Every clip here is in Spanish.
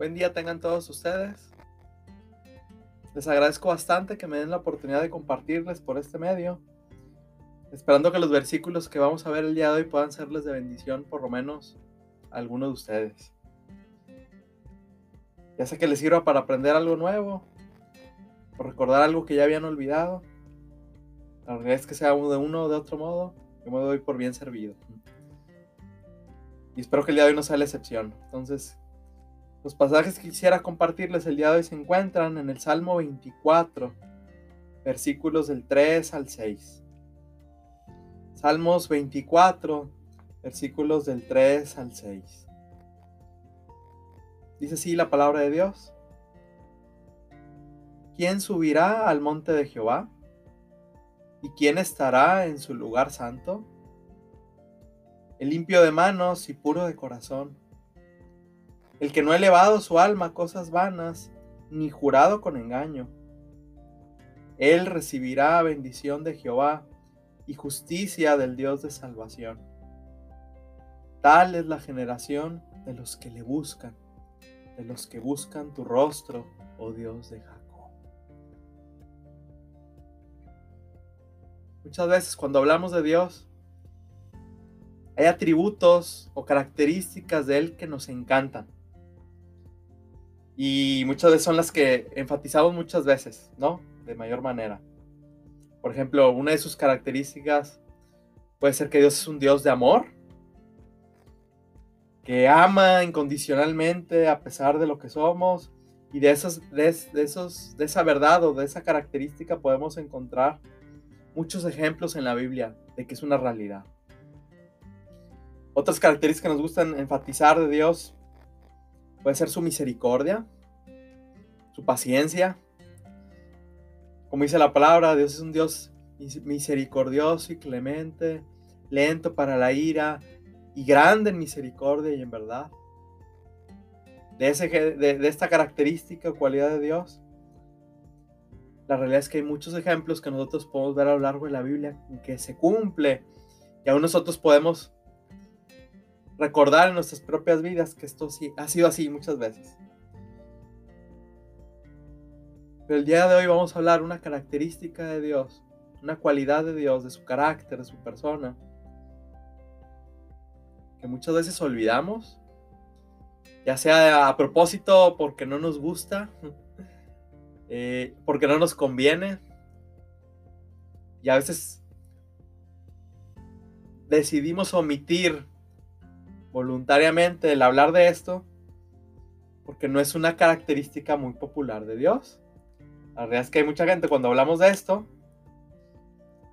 Buen día tengan todos ustedes. Les agradezco bastante que me den la oportunidad de compartirles por este medio. Esperando que los versículos que vamos a ver el día de hoy puedan serles de bendición por lo menos a alguno de ustedes. Ya sea que les sirva para aprender algo nuevo o recordar algo que ya habían olvidado. La realidad es que sea de uno o de otro modo, yo me doy por bien servido. Y espero que el día de hoy no sea la excepción. Entonces, los pasajes que quisiera compartirles el día de hoy se encuentran en el Salmo 24, versículos del 3 al 6. Salmos 24, versículos del 3 al 6. Dice así la palabra de Dios. ¿Quién subirá al monte de Jehová? ¿Y quién estará en su lugar santo? El limpio de manos y puro de corazón el que no ha elevado su alma a cosas vanas, ni jurado con engaño. Él recibirá bendición de Jehová y justicia del Dios de salvación. Tal es la generación de los que le buscan, de los que buscan tu rostro, oh Dios de Jacob. Muchas veces cuando hablamos de Dios, hay atributos o características de Él que nos encantan y muchas veces son las que enfatizamos muchas veces, ¿no? De mayor manera. Por ejemplo, una de sus características puede ser que Dios es un Dios de amor, que ama incondicionalmente a pesar de lo que somos. Y de, esos, de, esos, de esa verdad o de esa característica podemos encontrar muchos ejemplos en la Biblia de que es una realidad. Otras características que nos gustan enfatizar de Dios Puede ser su misericordia, su paciencia. Como dice la palabra, Dios es un Dios misericordioso y clemente, lento para la ira y grande en misericordia y en verdad. De, ese, de, esta característica o cualidad de Dios, la realidad es que hay muchos ejemplos que nosotros podemos ver a lo largo de la Biblia en que se cumple y aún nosotros podemos recordar en nuestras propias vidas que esto sí ha sido así muchas veces. Pero el día de hoy vamos a hablar una característica de Dios, una cualidad de Dios, de su carácter, de su persona, que muchas veces olvidamos, ya sea a propósito porque no nos gusta, eh, porque no nos conviene, y a veces decidimos omitir voluntariamente el hablar de esto porque no es una característica muy popular de Dios. La verdad es que hay mucha gente cuando hablamos de esto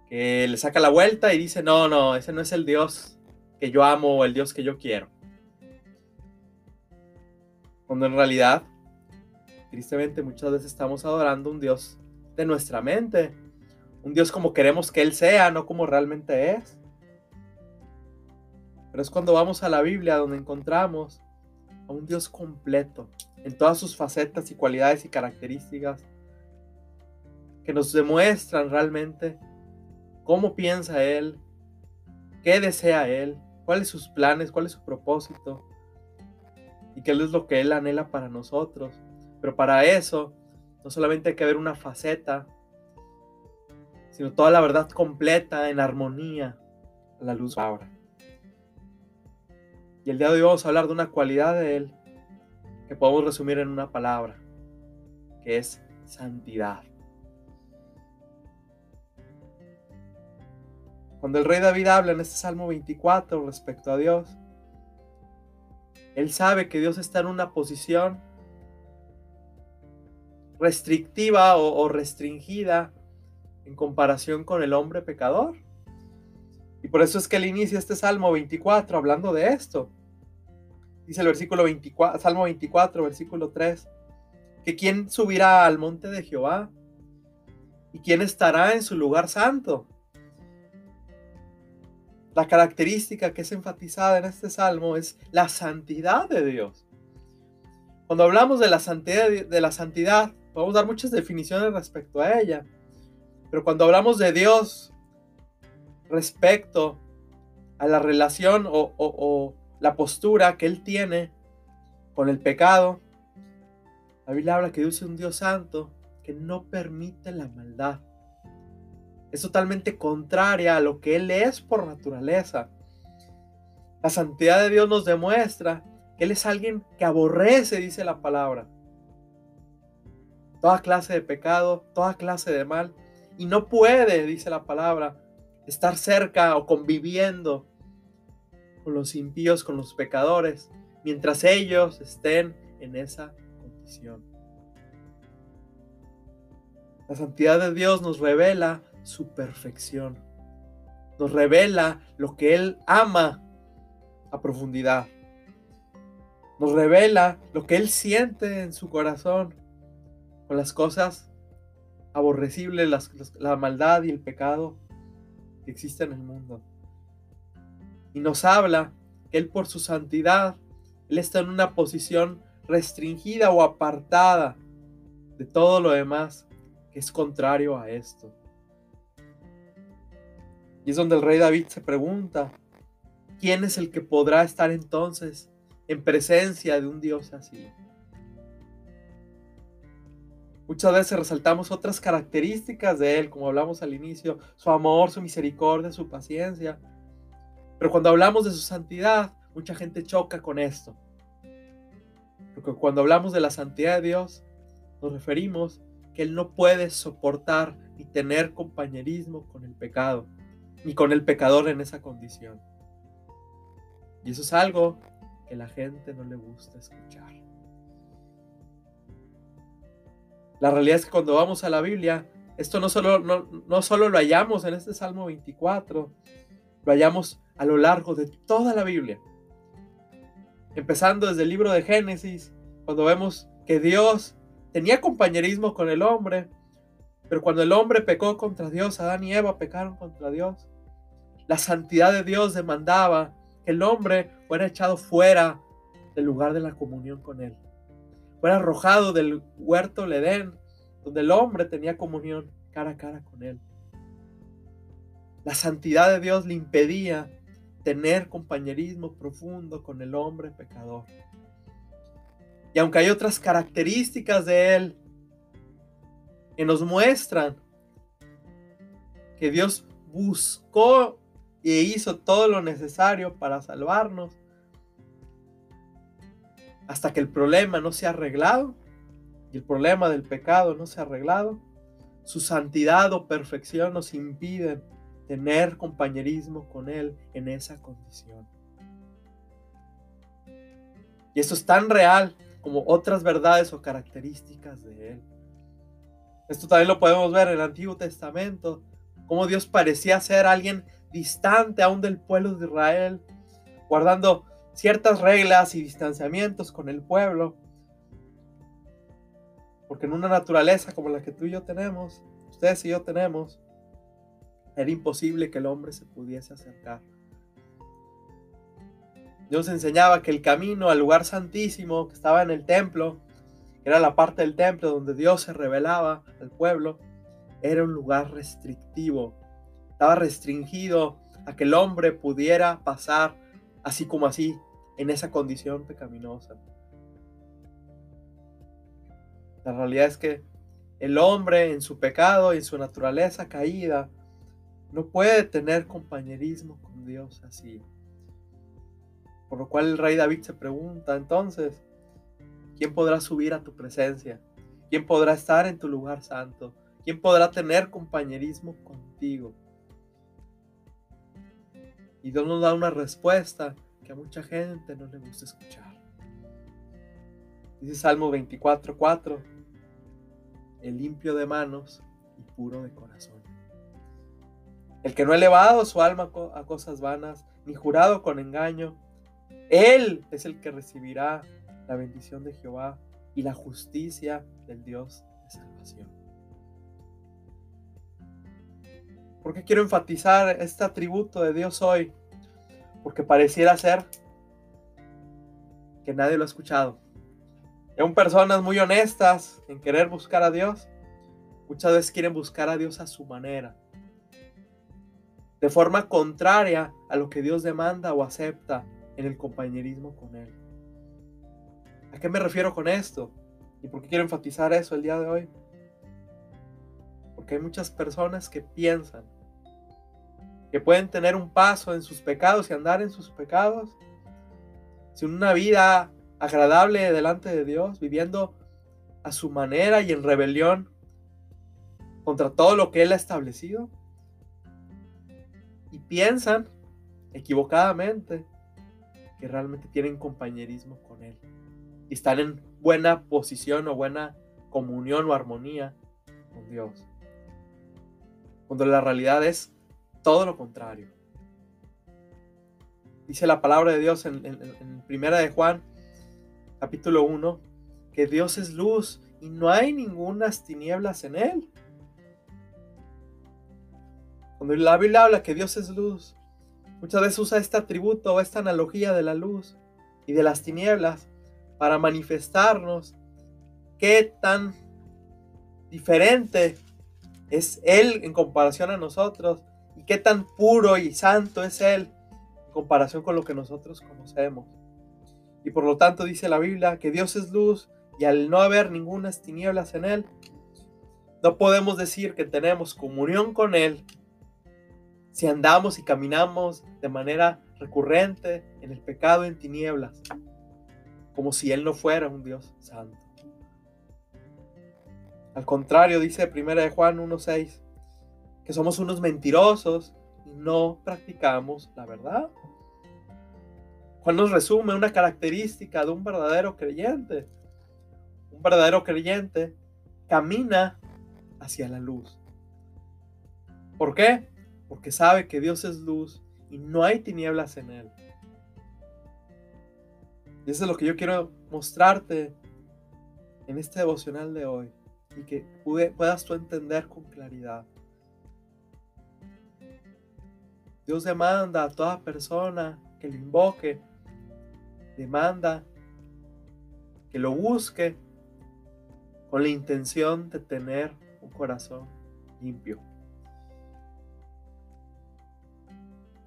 que le saca la vuelta y dice, no, no, ese no es el Dios que yo amo o el Dios que yo quiero. Cuando en realidad, tristemente, muchas veces estamos adorando un Dios de nuestra mente. Un Dios como queremos que Él sea, no como realmente es. Pero es cuando vamos a la Biblia donde encontramos a un Dios completo en todas sus facetas y cualidades y características que nos demuestran realmente cómo piensa Él, qué desea Él, cuáles sus planes, cuál es su propósito y qué es lo que Él anhela para nosotros. Pero para eso no solamente hay que ver una faceta, sino toda la verdad completa en armonía a la luz ahora. Y el día de hoy vamos a hablar de una cualidad de Él que podemos resumir en una palabra, que es santidad. Cuando el rey David habla en este Salmo 24 respecto a Dios, él sabe que Dios está en una posición restrictiva o, restringida en comparación con el hombre pecador. Y por eso es que él inicia este Salmo 24 hablando de esto. Dice el versículo 24, Salmo 24, versículo 3, que quién subirá al monte de Jehová y quién estará en su lugar santo. La característica que es enfatizada en este salmo es la santidad de Dios. Cuando hablamos de la santidad, de la santidad, podemos dar muchas definiciones respecto a ella. Pero cuando hablamos de Dios respecto a la relación o, o la postura que él tiene con el pecado La Biblia habla que Dios es un Dios santo que no permite la maldad. Es totalmente contraria a lo que Él es por naturaleza. La santidad de Dios nos demuestra que Él es alguien que aborrece, dice la palabra. Toda clase de pecado, toda clase de mal. Y no puede, dice la palabra, estar cerca o conviviendo con los impíos, con los pecadores, mientras ellos estén en esa la santidad de Dios nos revela su perfección. Nos revela lo que Él ama a profundidad. Nos revela lo que Él siente en su corazón con las cosas aborrecibles, la maldad y el pecado que existen en el mundo. Y nos habla que Él por su santidad, Él está en una posición restringida o apartada de todo lo demás que es contrario a esto. Y es donde el rey David se pregunta, ¿quién es el que podrá estar entonces en presencia de un Dios así? Muchas veces resaltamos otras características de Él, como hablamos al inicio, su amor, su misericordia, su paciencia. Pero cuando hablamos de su santidad, mucha gente choca con esto. Porque cuando hablamos de la santidad de Dios, nos referimos que Él no puede soportar ni tener compañerismo con el pecado, ni con el pecador en esa condición. Y eso es algo que la gente no le gusta escuchar. La realidad es que cuando vamos a la Biblia, esto no solo, no, no solo lo hallamos en este Salmo 24, lo hallamos a lo largo de toda la Biblia empezando desde el libro de Génesis, cuando vemos que Dios tenía compañerismo con el hombre, pero cuando el hombre pecó contra Dios, Adán y Eva pecaron contra Dios, la santidad de Dios demandaba que el hombre fuera echado fuera del lugar de la comunión con él, fuera arrojado del huerto del Edén, donde el hombre tenía comunión cara a cara con él. La santidad de Dios le impedía tener compañerismo profundo con el hombre pecador. Y aunque hay otras características de él que nos muestran que Dios buscó e hizo todo lo necesario para salvarnos, hasta que el problema no se ha arreglado y el problema del pecado no se ha arreglado, su santidad o perfección nos impiden tener compañerismo con Él en esa condición. Y esto es tan real como otras verdades o características de Él. Esto también lo podemos ver en el Antiguo Testamento, como Dios parecía ser alguien distante aún del pueblo de Israel, guardando ciertas reglas y distanciamientos con el pueblo. Porque en una naturaleza como la que tú y yo tenemos, ustedes y yo tenemos, era imposible que el hombre se pudiese acercar. Dios enseñaba que el camino al lugar santísimo que estaba en el templo, que era la parte del templo donde Dios se revelaba al pueblo, era un lugar restrictivo. Estaba restringido a que el hombre pudiera pasar así como así, en esa condición pecaminosa. La realidad es que el hombre en su pecado y en su naturaleza caída no puede tener compañerismo con Dios así. Por lo cual el rey David se pregunta entonces, ¿quién podrá subir a tu presencia? ¿Quién podrá estar en tu lugar santo? ¿Quién podrá tener compañerismo contigo? Y Dios nos da una respuesta que a mucha gente no le gusta escuchar. Dice Salmo 24:4, el limpio de manos y puro de corazón el que no ha elevado su alma a cosas vanas, ni jurado con engaño, él es el que recibirá la bendición de Jehová y la justicia del Dios de salvación. ¿Por qué quiero enfatizar este atributo de Dios hoy? Porque pareciera ser que nadie lo ha escuchado. Son personas muy honestas en querer buscar a Dios. Muchas veces quieren buscar a Dios a su manera de forma contraria a lo que Dios demanda o acepta en el compañerismo con Él. ¿A qué me refiero con esto? ¿Y por qué quiero enfatizar eso el día de hoy? Porque hay muchas personas que piensan que pueden tener un paso en sus pecados y andar en sus pecados sin una vida agradable delante de Dios, viviendo a su manera y en rebelión contra todo lo que Él ha establecido. Y piensan equivocadamente que realmente tienen compañerismo con Él. Y están en buena posición o buena comunión o armonía con Dios. Cuando la realidad es todo lo contrario. Dice la palabra de Dios en, en Primera de Juan, capítulo 1, que Dios es luz y no hay ninguna tinieblas en él. Cuando la Biblia habla que Dios es luz, muchas veces usa este atributo o esta analogía de la luz y de las tinieblas para manifestarnos qué tan diferente es Él en comparación a nosotros y qué tan puro y santo es Él en comparación con lo que nosotros conocemos. Y por lo tanto dice la Biblia que Dios es luz y al no haber ninguna tinieblas en Él, no podemos decir que tenemos comunión con Él si andamos y caminamos de manera recurrente en el pecado en tinieblas, como si Él no fuera un Dios santo. Al contrario, dice 1 de Juan 1.6, que somos unos mentirosos y no practicamos la verdad. Juan nos resume una característica de un verdadero creyente. Un verdadero creyente camina hacia la luz. ¿Por qué? Porque sabe que Dios es luz y no hay tinieblas en él. Y eso es lo que yo quiero mostrarte en este devocional de hoy y que puedas tú entender con claridad. Dios demanda a toda persona que lo invoque, demanda que lo busque con la intención de tener un corazón limpio.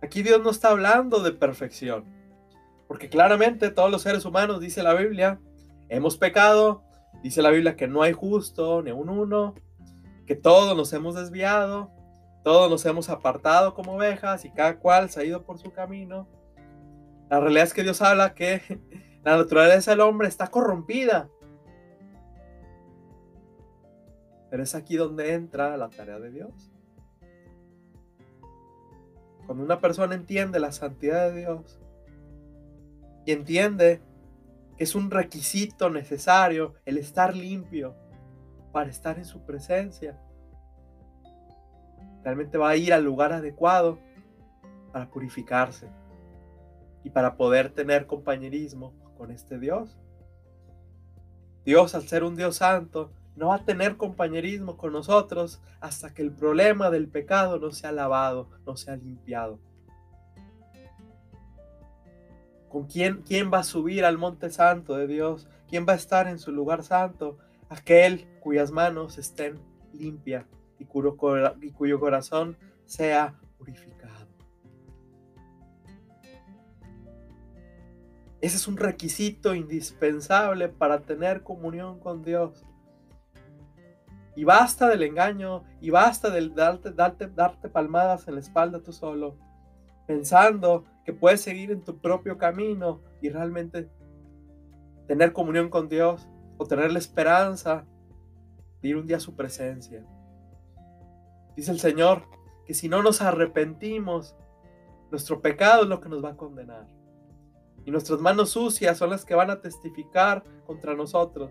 Aquí Dios no está hablando de perfección, porque claramente todos los seres humanos, dice la Biblia, hemos pecado, dice la Biblia que no hay justo ni un uno, que todos nos hemos desviado, todos nos hemos apartado como ovejas y cada cual se ha ido por su camino. La realidad es que Dios habla que la naturaleza del hombre está corrompida. Pero es aquí donde entra la tarea de Dios. Cuando una persona entiende la santidad de Dios y entiende que es un requisito necesario el estar limpio para estar en su presencia, realmente va a ir al lugar adecuado para purificarse y para poder tener compañerismo con este Dios. Dios, al ser un Dios santo, no va a tener compañerismo con nosotros hasta que el problema del pecado no sea lavado, no sea limpiado. ¿Con quién, quién va a subir al monte santo de Dios? ¿Quién va a estar en su lugar santo? Aquel cuyas manos estén limpias y y cuyo corazón sea purificado. Ese es un requisito indispensable para tener comunión con Dios. Y basta del engaño y basta del darte, darte, darte palmadas en la espalda tú solo, pensando que puedes seguir en tu propio camino y realmente tener comunión con Dios o tener la esperanza de ir un día a su presencia. Dice el Señor que si no nos arrepentimos, nuestro pecado es lo que nos va a condenar. Y nuestras manos sucias son las que van a testificar contra nosotros.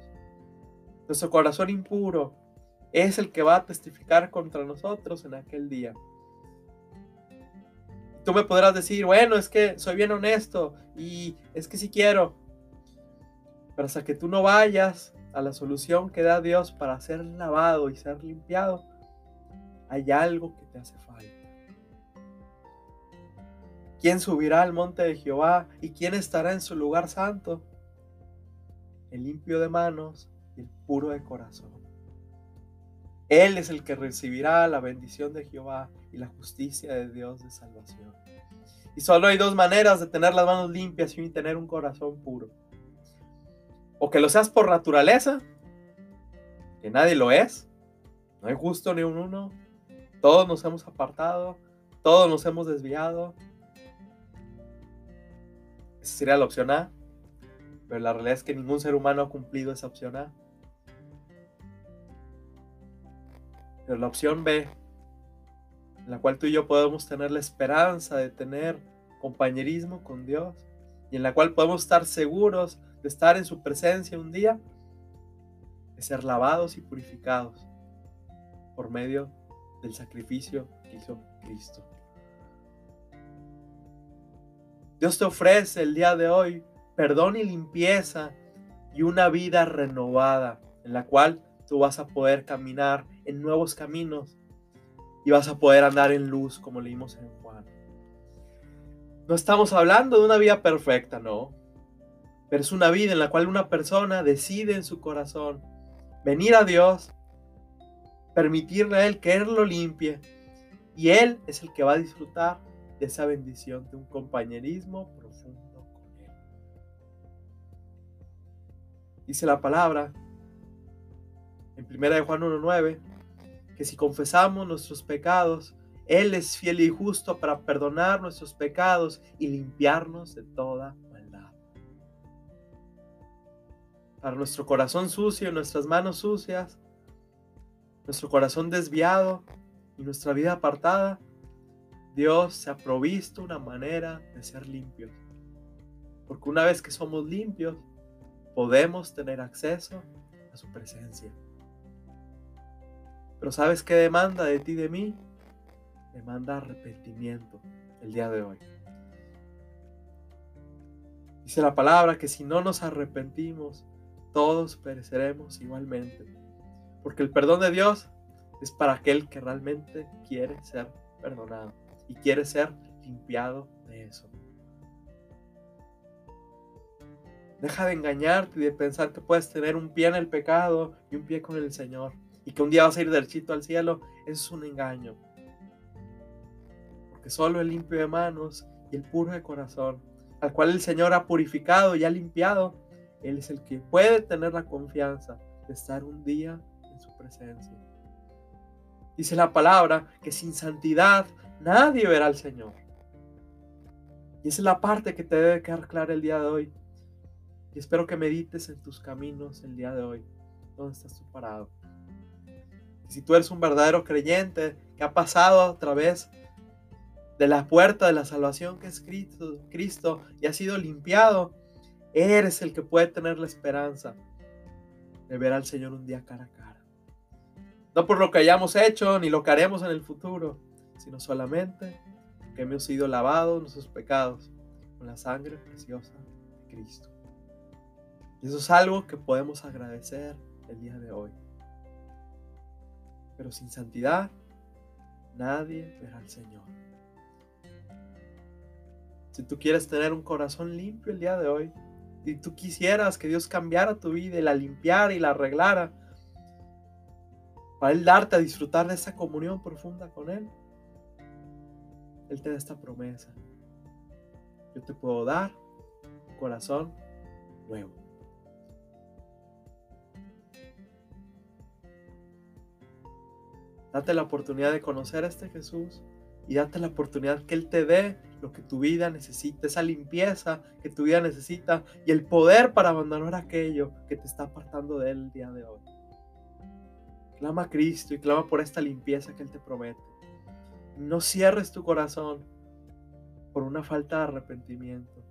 Nuestro corazón impuro es el que va a testificar contra nosotros en aquel día. Tú me podrás decir, bueno, es que soy bien honesto y es que si quiero. Pero hasta que tú no vayas a la solución que da Dios para ser lavado y ser limpiado, hay algo que te hace falta. ¿Quién subirá al monte de Jehová y quién estará en su lugar santo? El limpio de manos y el puro de corazón. Él es el que recibirá la bendición de Jehová y la justicia de Dios de salvación. Y solo hay dos maneras de tener las manos limpias y tener un corazón puro. O que lo seas por naturaleza que nadie lo es, no hay justo ni un uno, todos nos hemos apartado, todos nos hemos desviado. Esa sería la opción A, pero la realidad es que ningún ser humano ha cumplido esa opción A. Pero la opción B, en la cual tú y yo podemos tener la esperanza de tener compañerismo con Dios y en la cual podemos estar seguros de estar en su presencia un día, es ser lavados y purificados por medio del sacrificio que hizo Cristo. Dios te ofrece el día de hoy perdón y limpieza y una vida renovada en la cual tú vas a poder caminar en nuevos caminos y vas a poder andar en luz como leímos en Juan. No estamos hablando de una vida perfecta, no. Pero es una vida en la cual una persona decide en su corazón venir a Dios, permitirle a Él que Él lo limpie y Él es el que va a disfrutar de esa bendición, de un compañerismo profundo con Él. Dice la palabra en 1 de Juan 1.9 que si confesamos nuestros pecados, Él es fiel y justo para perdonar nuestros pecados y limpiarnos de toda maldad. Para nuestro corazón sucio nuestras manos sucias, nuestro corazón desviado y nuestra vida apartada, Dios se ha provisto una manera de ser limpios. Porque una vez que somos limpios, podemos tener acceso a su presencia. Pero ¿sabes qué demanda de ti de mí? Demanda arrepentimiento el día de hoy. Dice la palabra que si no nos arrepentimos, todos pereceremos igualmente. Porque el perdón de Dios es para aquel que realmente quiere ser perdonado y quiere ser limpiado de eso. Deja de engañarte y de pensar que puedes tener un pie en el pecado y un pie con el Señor y que un día vas a ir derechito al cielo. Eso es un engaño. Porque solo el limpio de manos y el puro de corazón, al cual el Señor ha purificado y ha limpiado, Él es el que puede tener la confianza de estar un día en su presencia. Dice la palabra que sin santidad Nadie verá al Señor. Y esa es la parte que te debe quedar clara el día de hoy. Y espero que medites en tus caminos el día de hoy. ¿Dónde estás parado? Si tú eres un verdadero creyente que ha pasado a través de la puerta de la salvación que es Cristo, Cristo y ha sido limpiado, eres el que puede tener la esperanza de ver al Señor un día cara a cara. No por lo que hayamos hecho ni lo que haremos en el futuro, sino solamente que hemos sido lavados nuestros pecados con la sangre preciosa de Cristo. Y eso es algo que podemos agradecer el día de hoy. Pero sin santidad, nadie verá al Señor. Si tú quieres tener un corazón limpio el día de hoy, si tú quisieras que Dios cambiara tu vida y la limpiara y la arreglara, para Él darte a disfrutar de esa comunión profunda con Él, él te da esta promesa. Yo te puedo dar un corazón nuevo. Date la oportunidad de conocer a este Jesús y date la oportunidad que Él te dé lo que tu vida necesita, esa limpieza que tu vida necesita y el poder para abandonar aquello que te está apartando de Él el día de hoy. Clama a Cristo y clama por esta limpieza que Él te promete. No cierres tu corazón por una falta de arrepentimiento.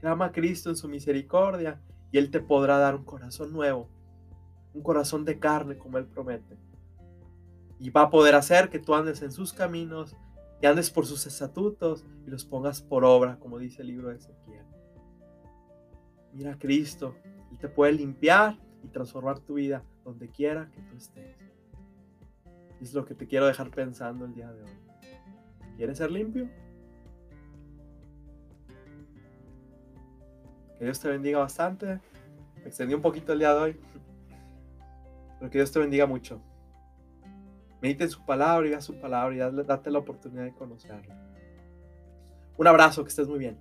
Clama a Cristo en su misericordia y Él te podrá dar un corazón nuevo, un corazón de carne como Él promete. Y va a poder hacer que tú andes en sus caminos y andes por sus estatutos y los pongas por obra, como dice el libro de Ezequiel. Mira a Cristo, Él te puede limpiar y transformar tu vida donde quiera que tú estés. Es lo que te quiero dejar pensando el día de hoy. ¿Quieres ser limpio? Que Dios te bendiga bastante. Me extendí un poquito el día de hoy. Pero que Dios te bendiga mucho. Medite en su palabra y vea su palabra y date la oportunidad de conocerla. Un abrazo, que estés muy bien.